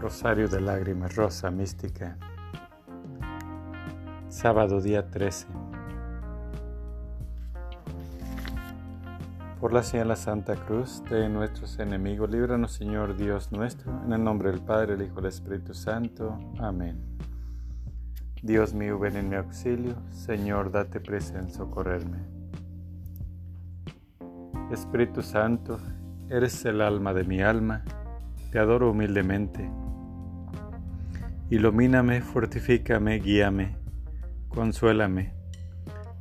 Rosario de Lágrimas Rosa Mística. Sábado día 13. Por la señal la Santa Cruz de nuestros enemigos, líbranos Señor Dios nuestro, en el nombre del Padre, el Hijo y el Espíritu Santo. Amén. Dios mío, ven en mi auxilio, Señor, date presa en socorrerme. Espíritu Santo, eres el alma de mi alma, te adoro humildemente Ilumíname, fortifícame, guíame, consuélame,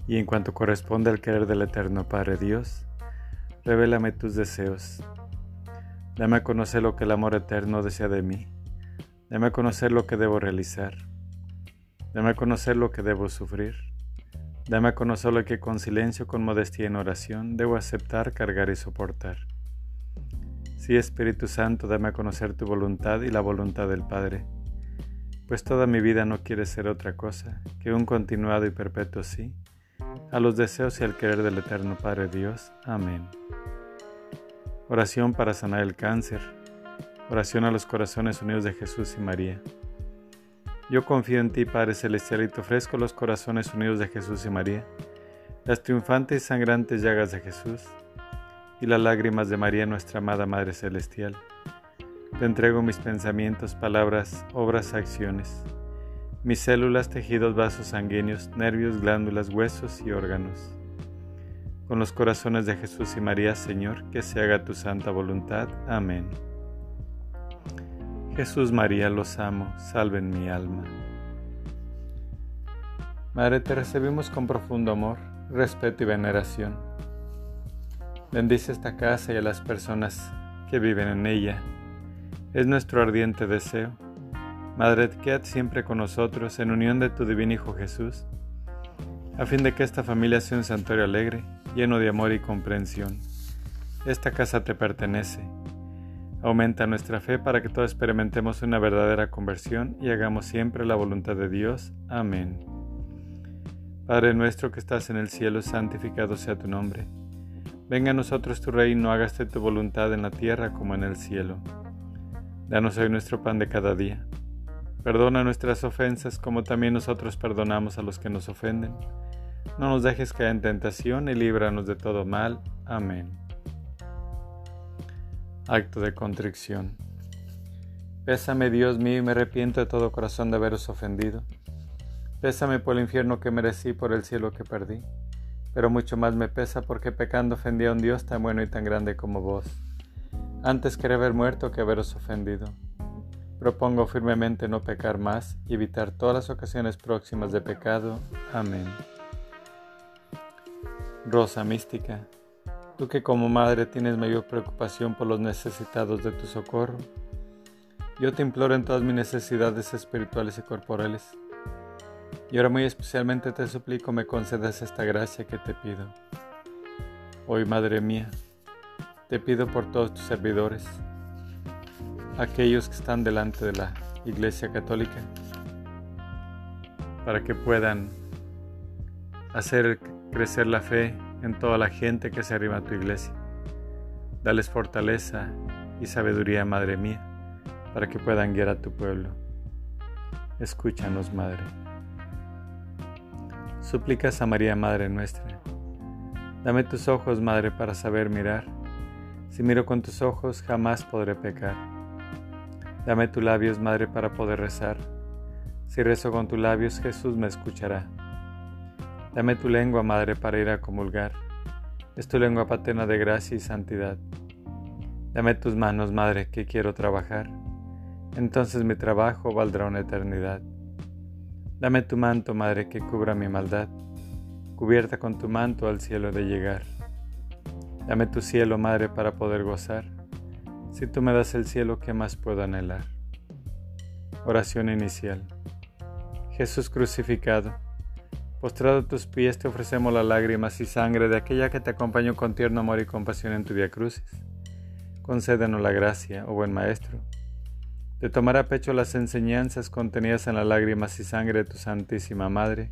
y en cuanto corresponde al querer del Eterno Padre Dios, revélame tus deseos. Dame a conocer lo que el amor eterno desea de mí. Dame a conocer lo que debo realizar. Dame a conocer lo que debo sufrir. Dame a conocer lo que con silencio, con modestia y en oración debo aceptar, cargar y soportar. Sí, Espíritu Santo, dame a conocer tu voluntad y la voluntad del Padre pues toda mi vida no quiere ser otra cosa que un continuado y perpetuo sí, a los deseos y al querer del Eterno Padre Dios. Amén. Oración para sanar el cáncer. Oración a los corazones unidos de Jesús y María. Yo confío en ti, Padre Celestial, y te ofrezco los corazones unidos de Jesús y María, las triunfantes y sangrantes llagas de Jesús, y las lágrimas de María, nuestra amada Madre Celestial te entrego mis pensamientos, palabras, obras, acciones, mis células, tejidos, vasos sanguíneos, nervios, glándulas, huesos y órganos. Con los corazones de Jesús y María, Señor, que se haga tu santa voluntad. Amén. Jesús María, los amo, salven mi alma. Madre, te recibimos con profundo amor, respeto y veneración. Bendice esta casa y a las personas que viven en ella es nuestro ardiente deseo. Madre, quédate siempre con nosotros en unión de tu divino Hijo Jesús, a fin de que esta familia sea un santuario alegre, lleno de amor y comprensión. Esta casa te pertenece. Aumenta nuestra fe para que todos experimentemos una verdadera conversión y hagamos siempre la voluntad de Dios. Amén. Padre nuestro que estás en el cielo, santificado sea tu nombre. Venga a nosotros tu reino, hágase tu voluntad en la tierra como en el cielo. Danos hoy nuestro pan de cada día. Perdona nuestras ofensas como también nosotros perdonamos a los que nos ofenden. No nos dejes caer en tentación y líbranos de todo mal. Amén. Acto de contrición. Pésame Dios mío y me arrepiento de todo corazón de haberos ofendido. Pésame por el infierno que merecí, por el cielo que perdí. Pero mucho más me pesa porque pecando ofendí a un Dios tan bueno y tan grande como vos. Antes quería haber muerto que haberos ofendido. Propongo firmemente no pecar más y evitar todas las ocasiones próximas de pecado. Amén. Rosa mística, tú que como madre tienes mayor preocupación por los necesitados de tu socorro, yo te imploro en todas mis necesidades espirituales y corporales. Y ahora muy especialmente te suplico me concedas esta gracia que te pido. Hoy, Madre mía, te pido por todos tus servidores, aquellos que están delante de la Iglesia Católica, para que puedan hacer crecer la fe en toda la gente que se arriba a tu iglesia. Dales fortaleza y sabiduría, Madre mía, para que puedan guiar a tu pueblo. Escúchanos, Madre. Súplicas a María, Madre nuestra. Dame tus ojos, Madre, para saber mirar si miro con tus ojos, jamás podré pecar. Dame tus labios, Madre, para poder rezar. Si rezo con tus labios, Jesús me escuchará. Dame tu lengua, Madre, para ir a comulgar. Es tu lengua paterna de gracia y santidad. Dame tus manos, Madre, que quiero trabajar. Entonces mi trabajo valdrá una eternidad. Dame tu manto, Madre, que cubra mi maldad. Cubierta con tu manto al cielo de llegar. Dame tu cielo, Madre, para poder gozar. Si tú me das el cielo, ¿qué más puedo anhelar? Oración inicial. Jesús crucificado, postrado a tus pies te ofrecemos las lágrimas y sangre de aquella que te acompañó con tierno amor y compasión en tu via crucis. Concédenos la gracia, oh buen Maestro, de tomar a pecho las enseñanzas contenidas en las lágrimas y sangre de tu Santísima Madre,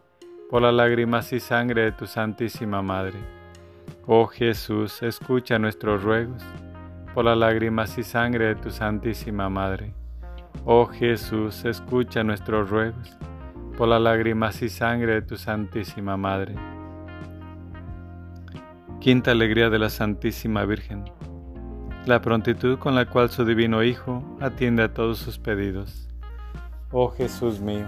por las lágrimas y sangre de tu Santísima Madre. Oh Jesús, escucha nuestros ruegos por las lágrimas y sangre de tu Santísima Madre. Oh Jesús, escucha nuestros ruegos, por las lágrimas y sangre de tu Santísima Madre. Quinta alegría de la Santísima Virgen. La prontitud con la cual su Divino Hijo atiende a todos sus pedidos. Oh Jesús mío,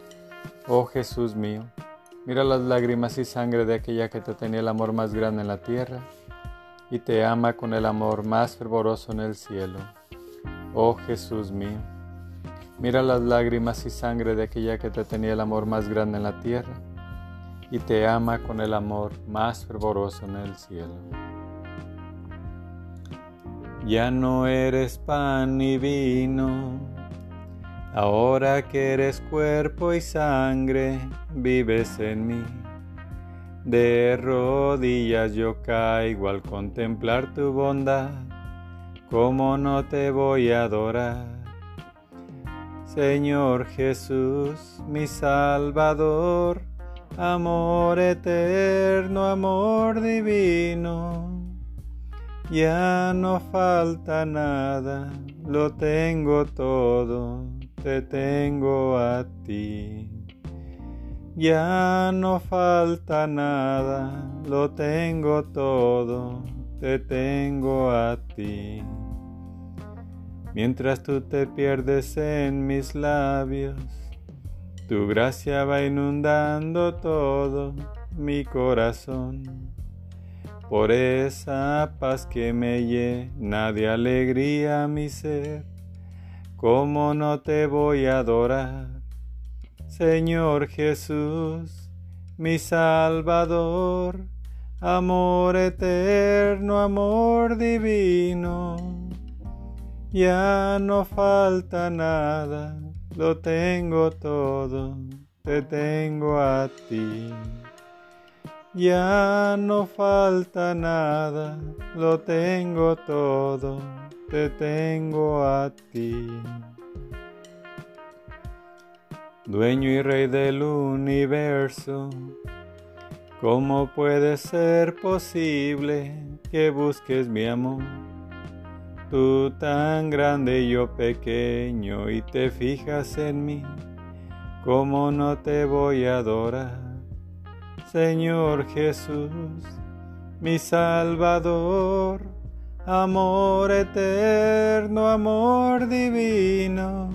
Oh Jesús mío, mira las lágrimas y sangre de aquella que te tenía el amor más grande en la tierra y te ama con el amor más fervoroso en el cielo. Oh Jesús mío, mira las lágrimas y sangre de aquella que te tenía el amor más grande en la tierra y te ama con el amor más fervoroso en el cielo. Ya no eres pan ni vino, ahora que eres cuerpo y sangre, vives en mí. De rodillas yo caigo al contemplar tu bondad, ¿cómo no te voy a adorar? Señor Jesús, mi Salvador, amor eterno, amor divino. Ya no falta nada, lo tengo todo, te tengo a ti. Ya no falta nada, lo tengo todo, te tengo a ti. Mientras tú te pierdes en mis labios, tu gracia va inundando todo mi corazón. Por esa paz que me llena de alegría mi ser, ¿cómo no te voy a adorar? Señor Jesús, mi Salvador, amor eterno, amor divino. Ya no falta nada lo tengo todo, te tengo a ti. Ya no falta nada, lo tengo todo, te tengo a ti. Dueño y rey del universo, ¿cómo puede ser posible que busques mi amor? Tú tan grande y yo pequeño y te fijas en mí, ¿cómo no te voy a adorar? Señor Jesús, mi Salvador, amor eterno, amor divino,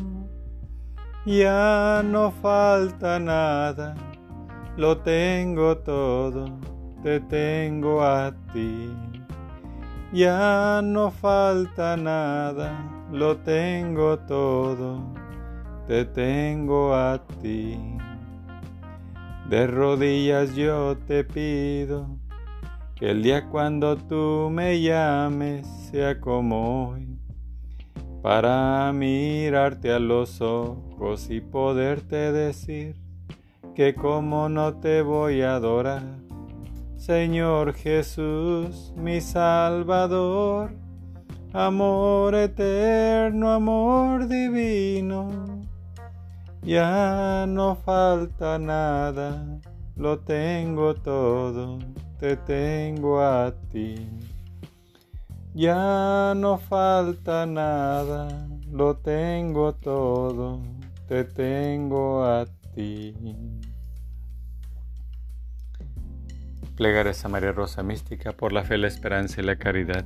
ya no falta nada, lo tengo todo, te tengo a ti. Ya no falta nada, lo tengo todo, te tengo a ti. De rodillas yo te pido que el día cuando tú me llames sea como hoy, para mirarte a los ojos y poderte decir que como no te voy a adorar Señor Jesús, mi Salvador, amor eterno, amor divino. Ya no falta nada, lo tengo todo, te tengo a ti. Ya no falta nada, lo tengo todo, te tengo a ti. Plegares a María Rosa Mística por la fe, la esperanza y la caridad.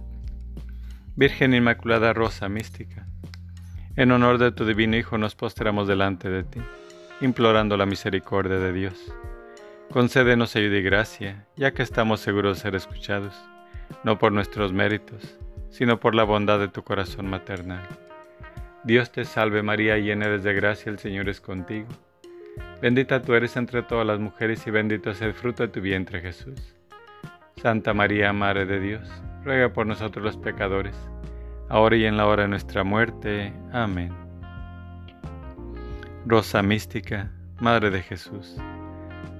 Virgen Inmaculada Rosa Mística, en honor de tu divino Hijo nos postramos delante de ti, implorando la misericordia de Dios. Concédenos ayuda y gracia, ya que estamos seguros de ser escuchados, no por nuestros méritos, sino por la bondad de tu corazón maternal. Dios te salve María, llena de gracia, el Señor es contigo. Bendita tú eres entre todas las mujeres y bendito es el fruto de tu vientre Jesús. Santa María, Madre de Dios, ruega por nosotros los pecadores, ahora y en la hora de nuestra muerte. Amén. Rosa mística, Madre de Jesús,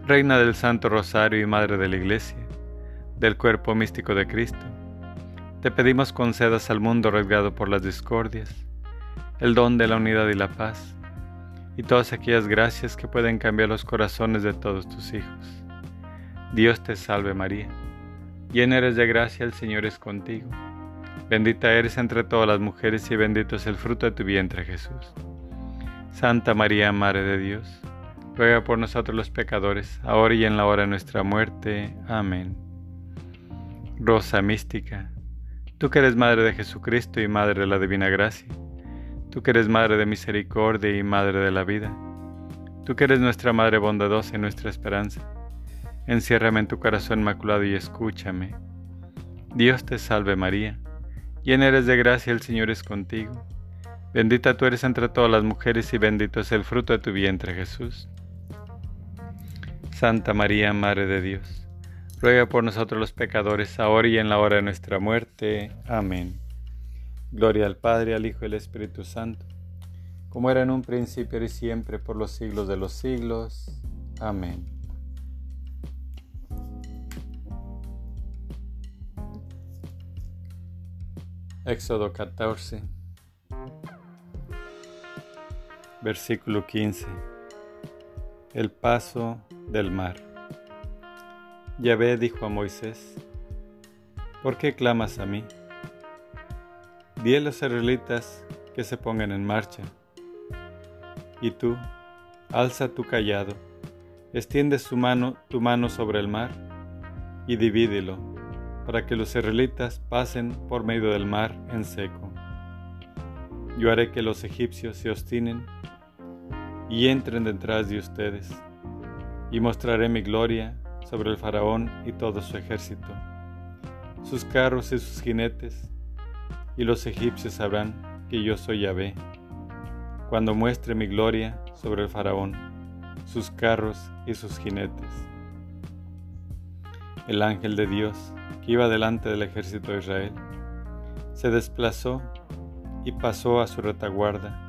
Reina del Santo Rosario y Madre de la Iglesia, del cuerpo místico de Cristo, te pedimos concedas al mundo arriesgado por las discordias, el don de la unidad y la paz y todas aquellas gracias que pueden cambiar los corazones de todos tus hijos. Dios te salve María, llena eres de gracia, el Señor es contigo. Bendita eres entre todas las mujeres y bendito es el fruto de tu vientre Jesús. Santa María, Madre de Dios, ruega por nosotros los pecadores, ahora y en la hora de nuestra muerte. Amén. Rosa mística, tú que eres Madre de Jesucristo y Madre de la Divina Gracia, tú que eres Madre de misericordia y Madre de la vida, tú que eres nuestra Madre bondadosa y nuestra esperanza, enciérrame en tu corazón inmaculado y escúchame. Dios te salve María, llena eres de gracia, el Señor es contigo. Bendita tú eres entre todas las mujeres y bendito es el fruto de tu vientre Jesús. Santa María, Madre de Dios, ruega por nosotros los pecadores, ahora y en la hora de nuestra muerte. Amén. Gloria al Padre, al Hijo y al Espíritu Santo, como era en un principio y siempre, por los siglos de los siglos. Amén. Éxodo 14, versículo 15. El paso del mar. Yahvé dijo a Moisés, ¿por qué clamas a mí? Di a los israelitas que se pongan en marcha. Y tú, alza tu callado, extiende su mano, tu mano sobre el mar y divídelo, para que los israelitas pasen por medio del mar en seco. Yo haré que los egipcios se obstinen y entren detrás de ustedes, y mostraré mi gloria sobre el faraón y todo su ejército, sus carros y sus jinetes, y los egipcios sabrán que yo soy Yahvé, cuando muestre mi gloria sobre el faraón, sus carros y sus jinetes. El ángel de Dios, que iba delante del ejército de Israel, se desplazó y pasó a su retaguarda.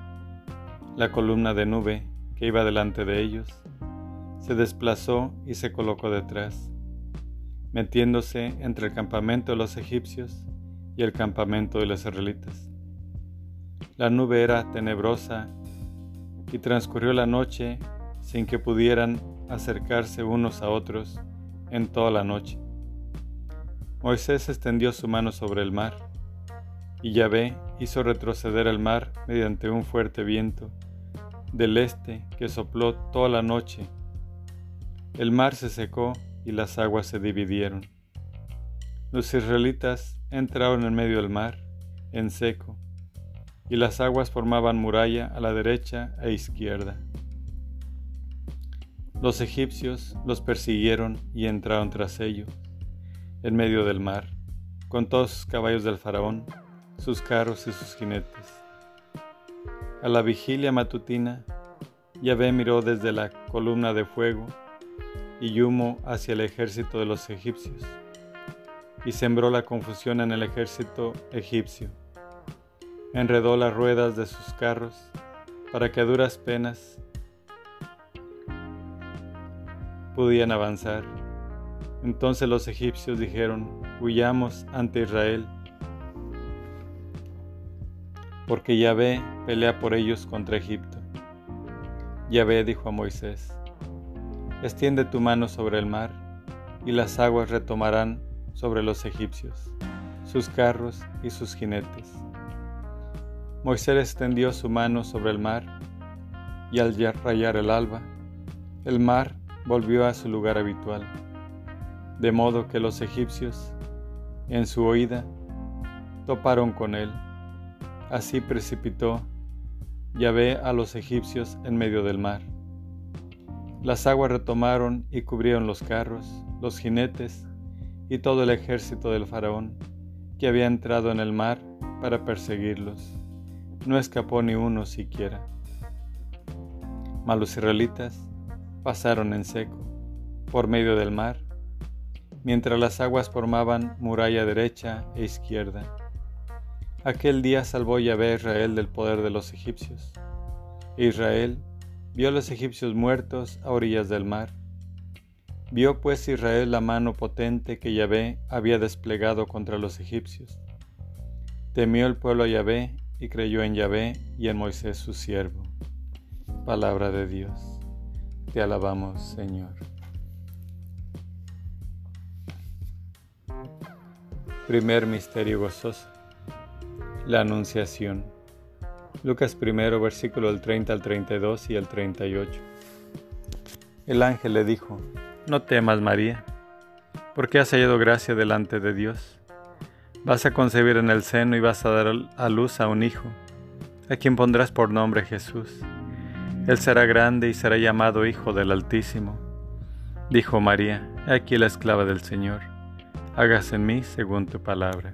La columna de nube que iba delante de ellos se desplazó y se colocó detrás. metiéndose entre el campamento de los egipcios y el campamento de los israelitas. La nube era tenebrosa y transcurrió la noche sin que pudieran acercarse unos a otros en toda la noche. Moisés extendió su mano sobre el mar, y Yahvé hizo retroceder el mar mediante un fuerte viento del este que sopló toda la noche. El mar se secó y las aguas se dividieron. Los israelitas entraron en medio del mar, en seco, y las aguas formaban muralla a la derecha e izquierda. Los egipcios los persiguieron y entraron tras ellos, en medio del mar, con todos sus caballos del faraón, sus carros y sus jinetes. A la vigilia matutina, Yahvé miró desde la columna de fuego y humo hacia el ejército de los egipcios y sembró la confusión en el ejército egipcio. Enredó las ruedas de sus carros para que a duras penas podían avanzar. Entonces los egipcios dijeron, huyamos ante Israel, porque Yahvé pelea por ellos contra Egipto. Yahvé dijo a Moisés, extiende tu mano sobre el mar, y las aguas retomarán sobre los egipcios, sus carros y sus jinetes. Moisés extendió su mano sobre el mar, y al rayar el alba, el mar volvió a su lugar habitual, de modo que los egipcios, en su oída, toparon con él. Así precipitó Yahvé a los egipcios en medio del mar. Las aguas retomaron y cubrieron los carros, los jinetes y todo el ejército del faraón, que había entrado en el mar para perseguirlos. No escapó ni uno siquiera. Mas los israelitas pasaron en seco, por medio del mar, mientras las aguas formaban muralla derecha e izquierda. Aquel día salvó Yahvé a Israel del poder de los egipcios. Israel vio a los egipcios muertos a orillas del mar Vio pues Israel la mano potente que Yahvé había desplegado contra los egipcios. Temió el pueblo a Yahvé y creyó en Yahvé y en Moisés su siervo. Palabra de Dios. Te alabamos, Señor. Primer misterio gozoso. La Anunciación. Lucas primero, versículo del 30 al 32 y el 38. El ángel le dijo, no temas, María, porque has hallado gracia delante de Dios. Vas a concebir en el seno y vas a dar a luz a un hijo, a quien pondrás por nombre Jesús. Él será grande y será llamado Hijo del Altísimo. Dijo María, aquí la esclava del Señor, hágase en mí según tu palabra.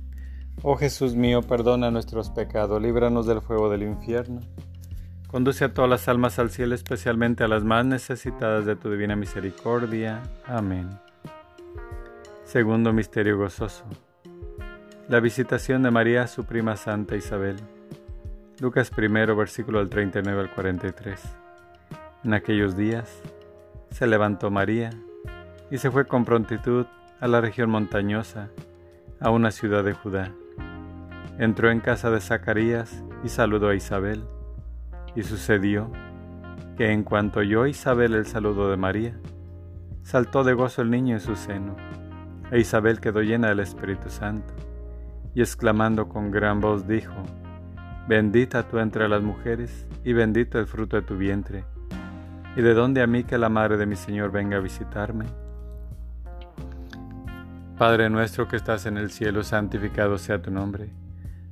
Oh Jesús mío, perdona nuestros pecados, líbranos del fuego del infierno. Conduce a todas las almas al cielo, especialmente a las más necesitadas de tu divina misericordia. Amén. Segundo Misterio Gozoso. La visitación de María a su prima Santa Isabel. Lucas 1, versículo del 39 al 43. En aquellos días se levantó María y se fue con prontitud a la región montañosa, a una ciudad de Judá. Entró en casa de Zacarías y saludó a Isabel. Y sucedió que en cuanto oyó Isabel el saludo de María, saltó de gozo el niño en su seno, e Isabel quedó llena del Espíritu Santo, y exclamando con gran voz dijo, Bendita tú entre las mujeres, y bendito el fruto de tu vientre. ¿Y de dónde a mí que la madre de mi Señor venga a visitarme? Padre nuestro que estás en el cielo, santificado sea tu nombre.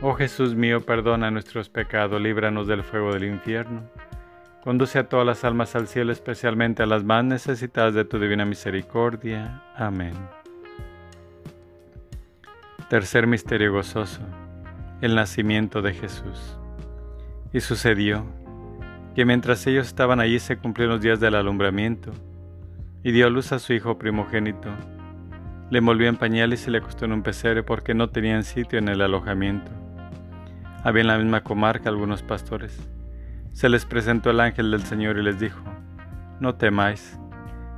Oh Jesús mío, perdona nuestros pecados, líbranos del fuego del infierno Conduce a todas las almas al cielo, especialmente a las más necesitadas de tu divina misericordia. Amén. Tercer misterio gozoso. El nacimiento de Jesús. Y sucedió que mientras ellos estaban allí se cumplieron los días del alumbramiento, y dio luz a su hijo primogénito. Le envolvió en pañales y le acostó en un pesebre porque no tenían sitio en el alojamiento. Había en la misma comarca algunos pastores se les presentó el ángel del Señor y les dijo, No temáis,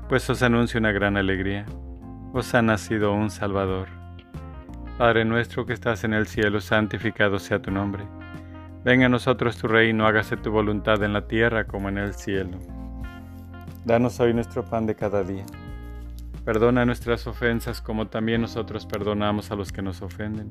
pues os anuncio una gran alegría, os ha nacido un Salvador. Padre nuestro que estás en el cielo, santificado sea tu nombre. Venga a nosotros tu reino, hágase tu voluntad en la tierra como en el cielo. Danos hoy nuestro pan de cada día. Perdona nuestras ofensas como también nosotros perdonamos a los que nos ofenden.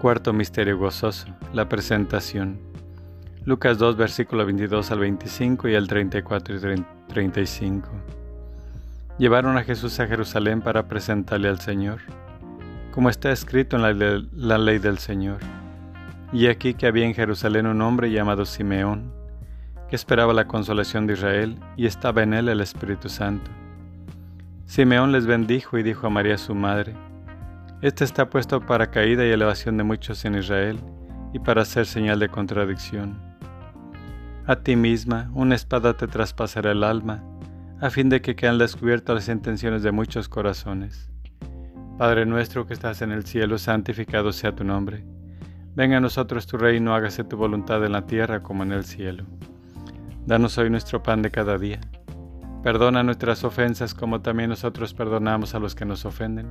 Cuarto misterio gozoso, la presentación. Lucas 2, versículo 22 al 25 y al 34 y 35. Llevaron a Jesús a Jerusalén para presentarle al Señor, como está escrito en la, la ley del Señor. Y aquí que había en Jerusalén un hombre llamado Simeón, que esperaba la consolación de Israel, y estaba en él el Espíritu Santo. Simeón les bendijo y dijo a María su madre, este está puesto para caída y elevación de muchos en Israel y para ser señal de contradicción. A ti misma una espada te traspasará el alma, a fin de que quedan descubiertas las intenciones de muchos corazones. Padre nuestro que estás en el cielo, santificado sea tu nombre. Venga a nosotros tu reino, hágase tu voluntad en la tierra como en el cielo. Danos hoy nuestro pan de cada día. Perdona nuestras ofensas como también nosotros perdonamos a los que nos ofenden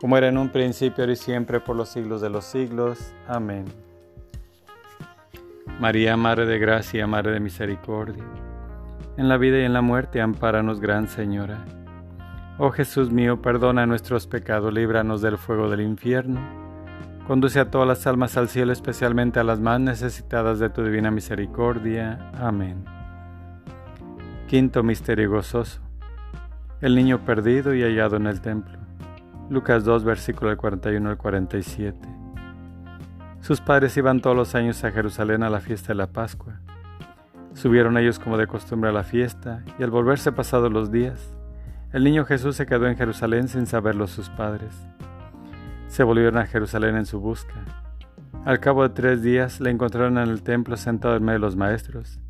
como era en un principio, ahora y siempre, por los siglos de los siglos. Amén. María, Madre de Gracia, Madre de Misericordia, en la vida y en la muerte, ampáranos, Gran Señora. Oh Jesús mío, perdona nuestros pecados, líbranos del fuego del infierno. Conduce a todas las almas al cielo, especialmente a las más necesitadas de tu divina misericordia. Amén. Quinto Misterio Gozoso. El niño perdido y hallado en el templo. Lucas 2, versículo 41 al 47. Sus padres iban todos los años a Jerusalén a la fiesta de la Pascua. Subieron ellos como de costumbre a la fiesta, y al volverse pasados los días, el niño Jesús se quedó en Jerusalén sin saberlo sus padres. Se volvieron a Jerusalén en su busca. Al cabo de tres días le encontraron en el templo sentado en medio de los maestros,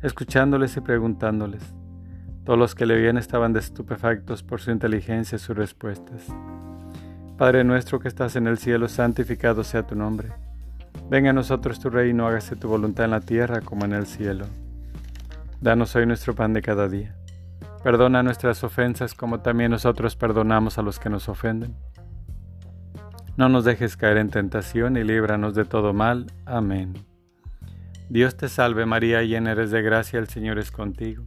escuchándoles y preguntándoles. Todos los que le oían estaban estupefactos por su inteligencia y sus respuestas. Padre nuestro que estás en el cielo, santificado sea tu nombre. Venga a nosotros tu reino, hágase tu voluntad en la tierra como en el cielo. Danos hoy nuestro pan de cada día. Perdona nuestras ofensas como también nosotros perdonamos a los que nos ofenden. No nos dejes caer en tentación y líbranos de todo mal. Amén. Dios te salve María, llena eres de gracia, el Señor es contigo.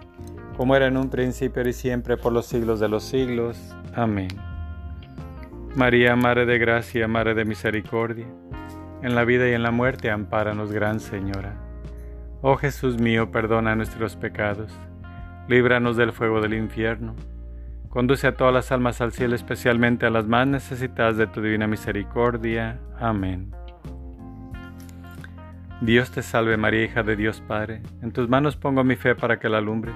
como era en un principio y siempre por los siglos de los siglos. Amén. María, Madre de Gracia, Madre de Misericordia, en la vida y en la muerte, ampáranos, Gran Señora. Oh Jesús mío, perdona nuestros pecados, líbranos del fuego del infierno, conduce a todas las almas al cielo, especialmente a las más necesitadas de tu divina misericordia. Amén. Dios te salve María, hija de Dios Padre, en tus manos pongo mi fe para que la alumbres.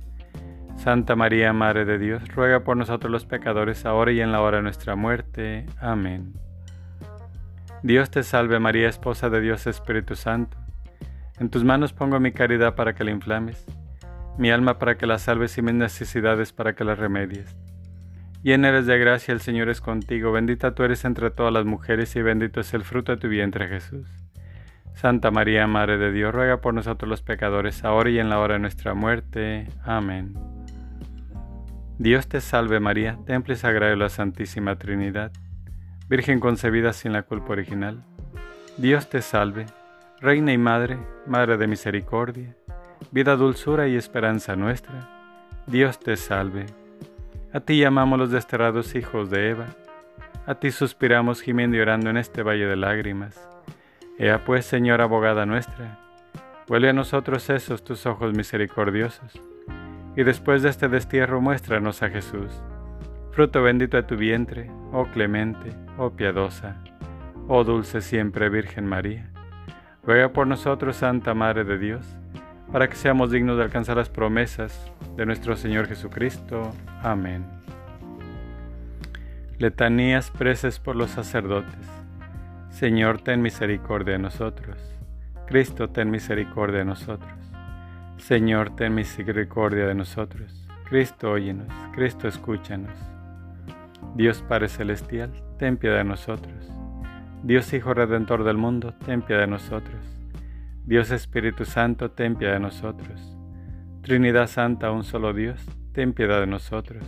Santa María, Madre de Dios, ruega por nosotros los pecadores, ahora y en la hora de nuestra muerte. Amén. Dios te salve María, esposa de Dios Espíritu Santo. En tus manos pongo mi caridad para que la inflames, mi alma para que la salves y mis necesidades para que la remedies. Llena eres de gracia, el Señor es contigo, bendita tú eres entre todas las mujeres y bendito es el fruto de tu vientre Jesús. Santa María, Madre de Dios, ruega por nosotros los pecadores, ahora y en la hora de nuestra muerte. Amén. Dios te salve María, templo y sagrado de la Santísima Trinidad, Virgen concebida sin la culpa original. Dios te salve, Reina y Madre, Madre de Misericordia, vida, dulzura y esperanza nuestra. Dios te salve. A ti llamamos los desterrados hijos de Eva, a ti suspiramos gimiendo y orando en este valle de lágrimas. Ea pues, Señora abogada nuestra, vuelve a nosotros esos tus ojos misericordiosos y después de este destierro muéstranos a Jesús, fruto bendito de tu vientre, oh clemente, oh piadosa, oh dulce siempre Virgen María. Ruega por nosotros, Santa Madre de Dios, para que seamos dignos de alcanzar las promesas de nuestro Señor Jesucristo. Amén. Letanías preces por los sacerdotes. Señor, ten misericordia de nosotros. Cristo, ten misericordia de nosotros. Señor, ten misericordia de nosotros. Cristo, óyenos. Cristo, escúchanos. Dios Padre Celestial, ten piedad de nosotros. Dios Hijo Redentor del mundo, ten piedad de nosotros. Dios Espíritu Santo, ten piedad de nosotros. Trinidad Santa, un solo Dios, ten piedad de nosotros.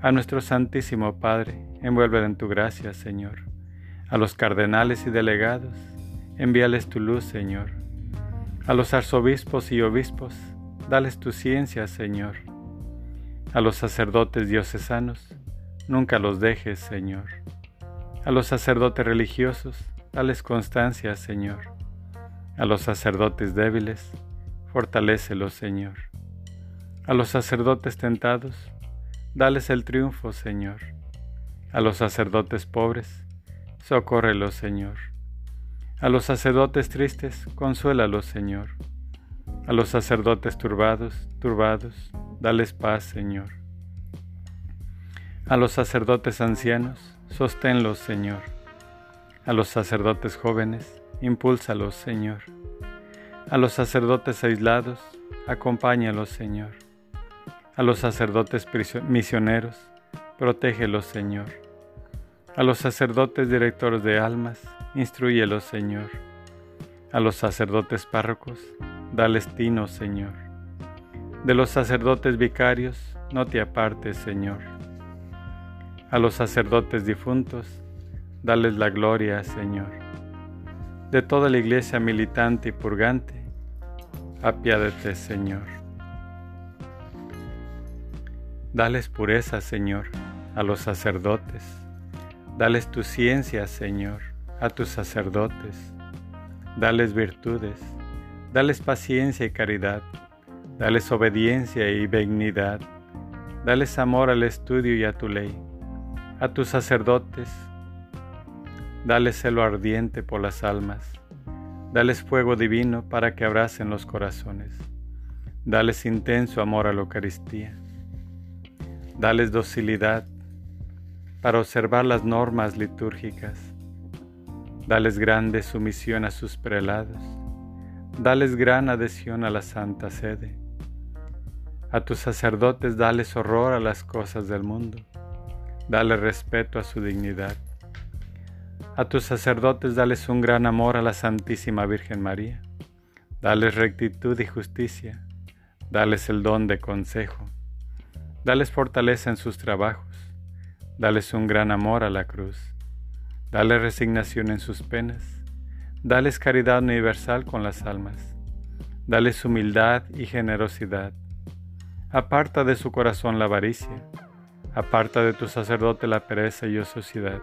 A nuestro Santísimo Padre, envuelve en tu gracia, Señor. A los cardenales y delegados, envíales tu luz, Señor. A los arzobispos y obispos, dales tu ciencia, Señor. A los sacerdotes diocesanos, nunca los dejes, Señor. A los sacerdotes religiosos, dales constancia, Señor. A los sacerdotes débiles, fortalécelos, Señor. A los sacerdotes tentados, dales el triunfo, Señor. A los sacerdotes pobres, socórrelos, Señor. A los sacerdotes tristes, consuélalos, Señor. A los sacerdotes turbados, turbados, dales paz, Señor. A los sacerdotes ancianos, sosténlos, Señor. A los sacerdotes jóvenes, impúlsalos, Señor. A los sacerdotes aislados, acompáñalos, Señor. A los sacerdotes misioneros, protégelos, Señor. A los sacerdotes directores de almas, instruyelos, Señor. A los sacerdotes párrocos, dales tino, Señor. De los sacerdotes vicarios, no te apartes, Señor. A los sacerdotes difuntos, dales la gloria, Señor. De toda la iglesia militante y purgante, apiádate, Señor. Dales pureza, Señor, a los sacerdotes. Dales tu ciencia, Señor, a tus sacerdotes. Dales virtudes. Dales paciencia y caridad. Dales obediencia y benignidad. Dales amor al estudio y a tu ley. A tus sacerdotes. Dales celo ardiente por las almas Dales fuego divino para que abracen los corazones. Dales intenso amor a la Eucaristía. Dales docilidad para observar las normas litúrgicas. Dales grande sumisión a sus prelados. Dales gran adhesión a la Santa Sede. A tus sacerdotes dales horror a las cosas del mundo. Dale respeto a su dignidad. A tus sacerdotes dales un gran amor a la Santísima Virgen María. Dales rectitud y justicia. Dales el don de consejo. Dales fortaleza en sus trabajos. Dales un gran amor a la cruz. Dales resignación en sus penas. Dales caridad universal con las almas. Dales humildad y generosidad. Aparta de su corazón la avaricia. Aparta de tu sacerdote la pereza y ociosidad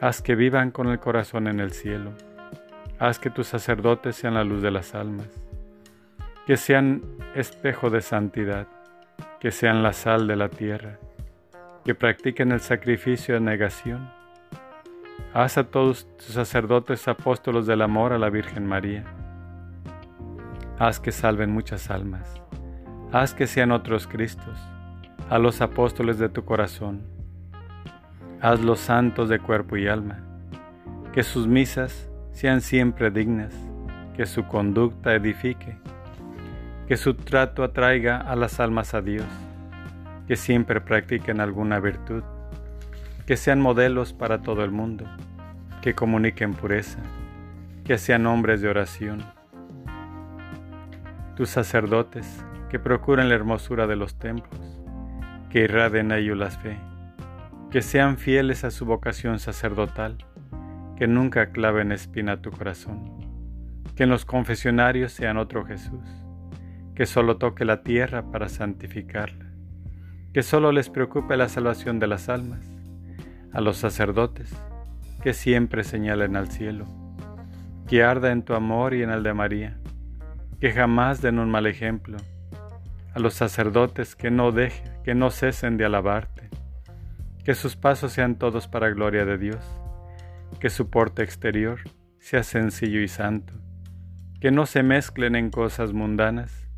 Haz que vivan con el corazón en el cielo. Haz que tus sacerdotes sean la luz de las almas, que sean espejo de santidad, que sean la sal de la tierra, que practiquen el sacrificio de negación. Haz a todos tus sacerdotes apóstolos del amor a la Virgen María. Haz que salven muchas almas. Haz que sean otros Cristos, a los apóstoles de tu corazón hazlos santos de cuerpo y alma, que sus misas sean siempre dignas, que su conducta edifique, que su trato atraiga a las almas a Dios, que siempre practiquen alguna virtud, que sean modelos para todo el mundo, que comuniquen pureza, que sean hombres de oración. Tus sacerdotes, que procuren la hermosura de los templos, que irraden a ellos la fe que sean fieles a su vocación sacerdotal, que nunca claven espina tu corazón, que en los confesionarios sean otro Jesús, que solo toque la tierra para santificarla, que solo les preocupe la salvación de las almas, a los sacerdotes, que siempre señalen al cielo, que arda en tu amor y en el de María, que jamás den un mal ejemplo, a los sacerdotes que no dejen, que no cesen de alabarte, que sus pasos sean todos para gloria de Dios, que su porte exterior sea sencillo y santo, que no se mezclen en cosas mundanas,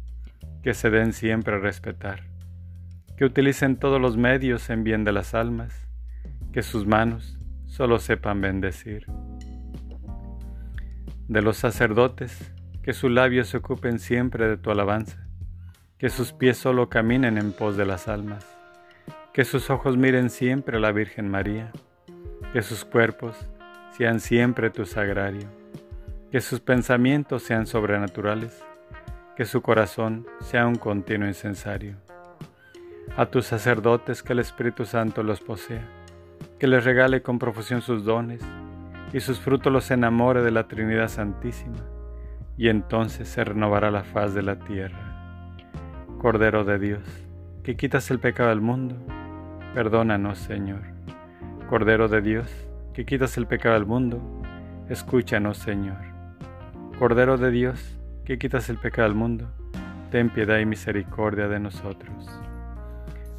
que se den siempre a respetar, que utilicen todos los medios en bien de las almas, que sus manos solo sepan bendecir. De los sacerdotes, que sus labios se ocupen siempre de tu alabanza, que sus pies solo caminen en pos de las almas, que sus ojos miren siempre a la Virgen María, que sus cuerpos sean siempre tu sagrario, que sus pensamientos sean sobrenaturales, que su corazón sea un continuo incensario. A tus sacerdotes que el Espíritu Santo los posea, que les regale con profusión sus dones, y sus frutos los enamore de la Trinidad Santísima, y entonces se renovará la faz de la tierra. Cordero de Dios, que quitas el pecado del mundo, perdónanos, Señor. Cordero de Dios, que quitas el pecado del mundo, escúchanos, Señor. Cordero de Dios, que quitas el pecado del mundo, ten piedad y misericordia de nosotros.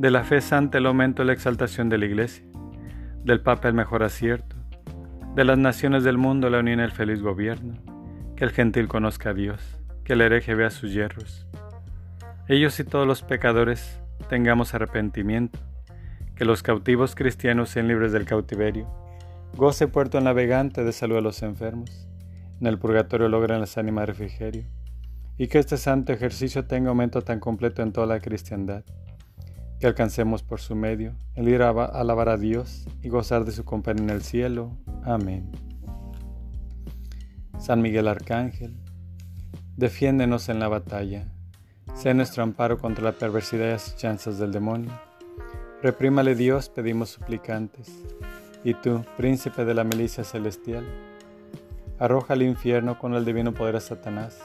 de la fe santa el aumento y la exaltación de la Iglesia, del Papa el mejor acierto, de las naciones del mundo la unión y el feliz gobierno, que el gentil conozca a Dios, que el hereje vea sus hierros. Ellos y todos los pecadores tengamos arrepentimiento, que los cautivos cristianos sean libres del cautiverio, goce puerto navegante de salud a los enfermos, en el purgatorio logran las ánimas refrigerio y que este santo ejercicio tenga aumento tan completo en toda la cristiandad, que alcancemos por su medio el ir a alabar a Dios y gozar de su compañía en el cielo. Amén. San Miguel Arcángel, defiéndenos en la batalla, sé nuestro amparo contra la perversidad y las chanzas del demonio. Reprímale Dios, pedimos suplicantes, y tú, príncipe de la milicia celestial, arroja al infierno con el divino poder a Satanás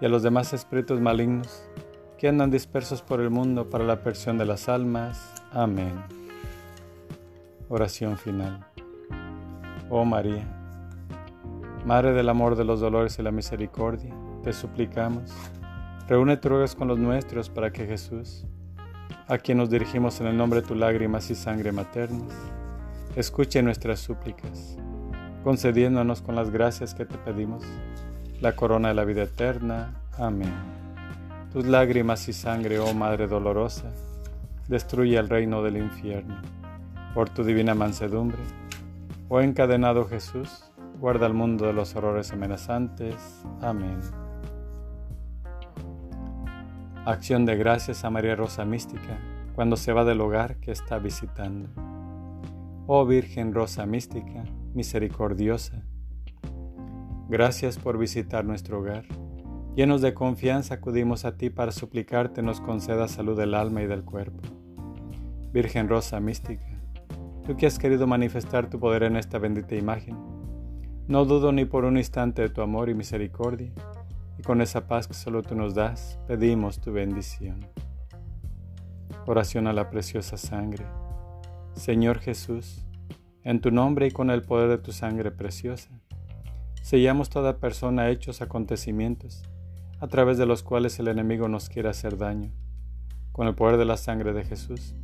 y a los demás espíritus malignos que andan dispersos por el mundo para la persión de las almas. Amén. Oración final. Oh María, Madre del amor, de los dolores y la misericordia, te suplicamos, reúne tu ruegos con los nuestros para que Jesús, a quien nos dirigimos en el nombre de tu lágrimas y sangre maternas, escuche nuestras súplicas, concediéndonos con las gracias que te pedimos la corona de la vida eterna. Amén. Tus lágrimas y sangre, oh Madre dolorosa, destruye el reino del infierno. Por tu divina mansedumbre, oh encadenado Jesús, guarda el mundo de los horrores amenazantes. Amén. Acción de gracias a María Rosa Mística cuando se va del hogar que está visitando. Oh Virgen Rosa Mística, misericordiosa, Gracias por visitar nuestro hogar. Llenos de confianza acudimos a ti para suplicarte nos conceda salud del alma y del cuerpo. Virgen Rosa Mística, tú que has querido manifestar tu poder en esta bendita imagen, no dudo ni por un instante de tu amor y misericordia, y con esa paz que solo tú nos das, pedimos tu bendición. Oración a la preciosa sangre. Señor Jesús, en tu nombre y con el poder de tu sangre preciosa, Sellamos toda persona hechos acontecimientos, a través de los cuales el enemigo nos quiere hacer daño. Con el poder de la sangre de Jesús,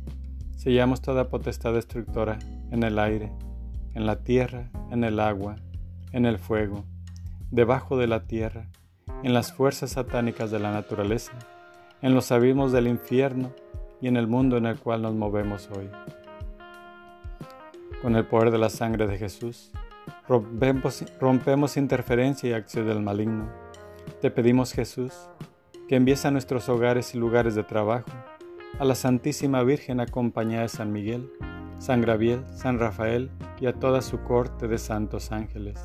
sellamos toda potestad destructora en el aire, en la tierra, en el agua, en el fuego, debajo de la tierra, en las fuerzas satánicas de la naturaleza, en los abismos del infierno y en el mundo en el cual nos movemos hoy. Con el poder de la sangre de Jesús, Rompemos, interferencia y acción del maligno. Te pedimos, Jesús, que envíes a nuestros hogares y lugares de trabajo a la Santísima Virgen acompañada de San Miguel, San Gabriel, San Rafael y a toda su corte de santos ángeles.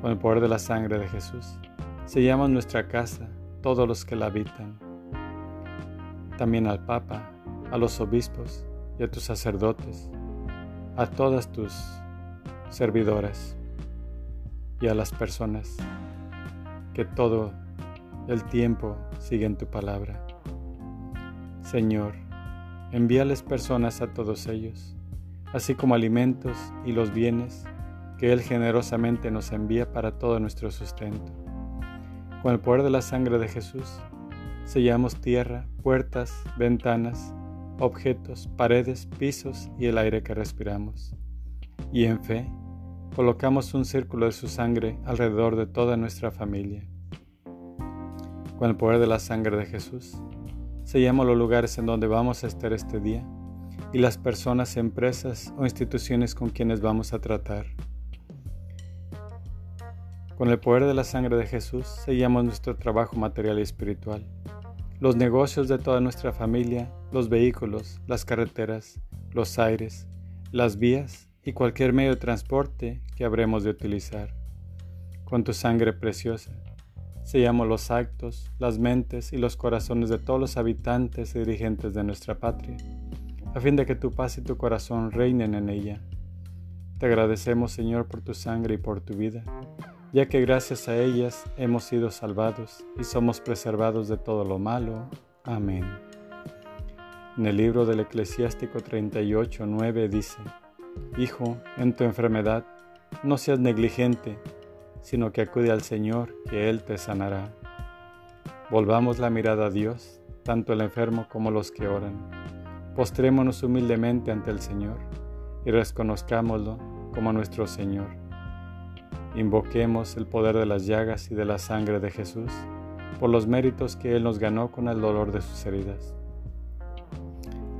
Con el poder de la sangre de Jesús, sellamos nuestra casa, todos los que la habitan. También al Papa, a los obispos y a tus sacerdotes, a todas tus servidoras y a las personas que todo el tiempo siguen tu palabra. Señor, envíales personas a todos ellos, así como alimentos y los bienes que Él generosamente nos envía para todo nuestro sustento. Con el poder de la sangre de Jesús, sellamos tierra, puertas, ventanas, objetos, paredes, pisos y el aire que respiramos. Y en fe, colocamos un círculo de su sangre alrededor de toda nuestra familia. Con el poder de la sangre de Jesús, sellamos los lugares en donde vamos a estar este día y las personas, empresas o instituciones con quienes vamos a tratar. Con el poder de la sangre de Jesús sellamos nuestro trabajo material y espiritual, los negocios de toda nuestra familia, los vehículos, las carreteras, los aires, las vías y cualquier medio de transporte que habremos de utilizar. Con tu sangre preciosa, sellamos los actos, las mentes y los corazones de todos los habitantes y dirigentes de nuestra patria, a fin de que tu paz y tu corazón reinen en ella. Te agradecemos, Señor, por tu sangre y por tu vida, ya que gracias a ellas hemos sido salvados y somos preservados de todo lo malo. Amén. En el libro del Eclesiástico 38, 9 dice, Hijo, en tu enfermedad, no seas negligente, sino que acude al Señor, que Él te sanará. Volvamos la mirada a Dios, tanto el enfermo como los que oran. Postrémonos humildemente ante el Señor y reconozcámoslo como nuestro Señor. Invoquemos el poder de las llagas y de la sangre de Jesús por los méritos que Él nos ganó con el dolor de sus heridas.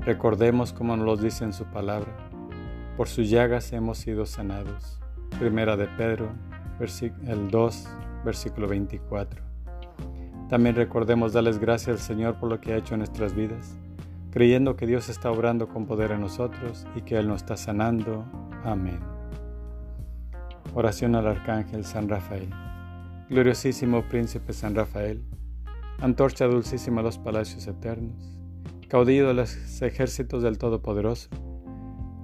Recordemos como nos lo dice en su palabra por sus llagas hemos sido sanados. Primera de Pedro, el 2, versículo 24. También recordemos darles gracias al Señor por lo que ha hecho en nuestras vidas, creyendo que Dios está obrando con poder en nosotros y que Él nos está sanando. Amén. Oración al Arcángel San Rafael. Gloriosísimo Príncipe San Rafael, antorcha dulcísima a los palacios eternos, caudillo de los ejércitos del Todopoderoso,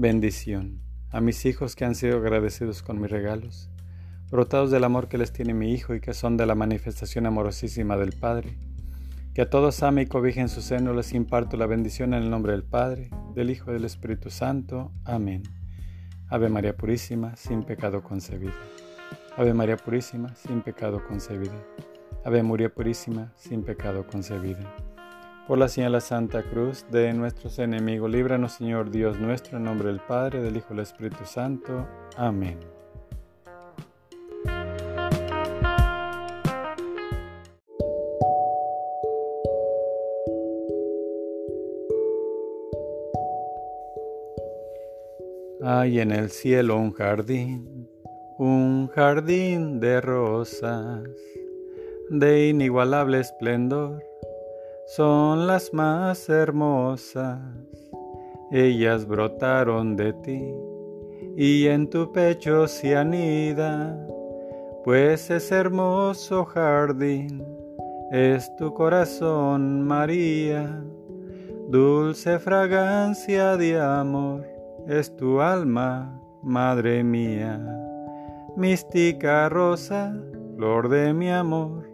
Bendición a mis hijos que han sido agradecidos con mis regalos, brotados del amor que les tiene mi Hijo y que son de la manifestación amorosísima del Padre. Que a todos ame y cobije en su seno, les imparto la bendición en el nombre del Padre, del Hijo y del Espíritu Santo. Amén. Ave María Purísima, sin pecado concebida. Ave María Purísima, sin pecado concebida. Ave María Purísima, sin pecado concebida. Por la señal de la Santa Cruz de nuestros enemigos, líbranos Señor Dios nuestro, en nombre del Padre, del Hijo y del Espíritu Santo. Amén. Hay en el cielo un jardín, un jardín de rosas, de inigualable esplendor son las más hermosas. Ellas brotaron de ti y en tu pecho se anida, pues ese hermoso jardín es tu corazón, María. Dulce fragancia de amor es tu alma, Madre mía. Mística rosa, flor de mi amor,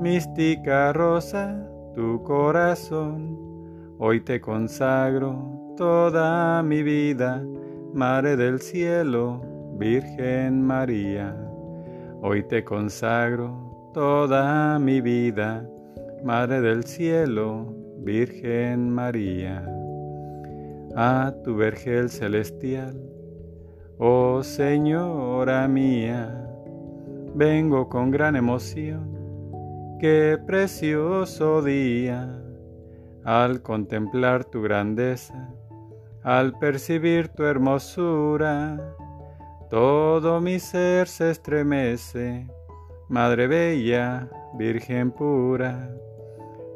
mística rosa, tu corazón. Hoy te consagro toda mi vida, Madre del Cielo, Virgen María. Hoy te consagro toda mi vida, Madre del Cielo, Virgen María. A tu vergel celestial, oh Señora mía, vengo con gran emoción Qué precioso día al contemplar tu grandeza, al percibir tu hermosura, todo mi ser se estremece, Madre Bella, Virgen pura,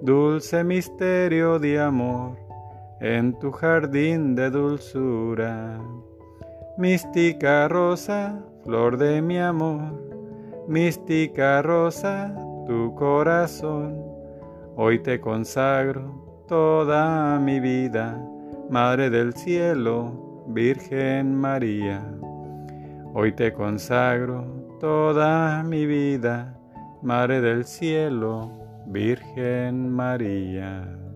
dulce misterio de amor en tu jardín de dulzura. Mística rosa, flor de mi amor, mística rosa, tu corazón. Hoy te consagro toda mi vida, Madre del cielo, Virgen María. Hoy te consagro toda mi vida, Madre del cielo, Virgen María.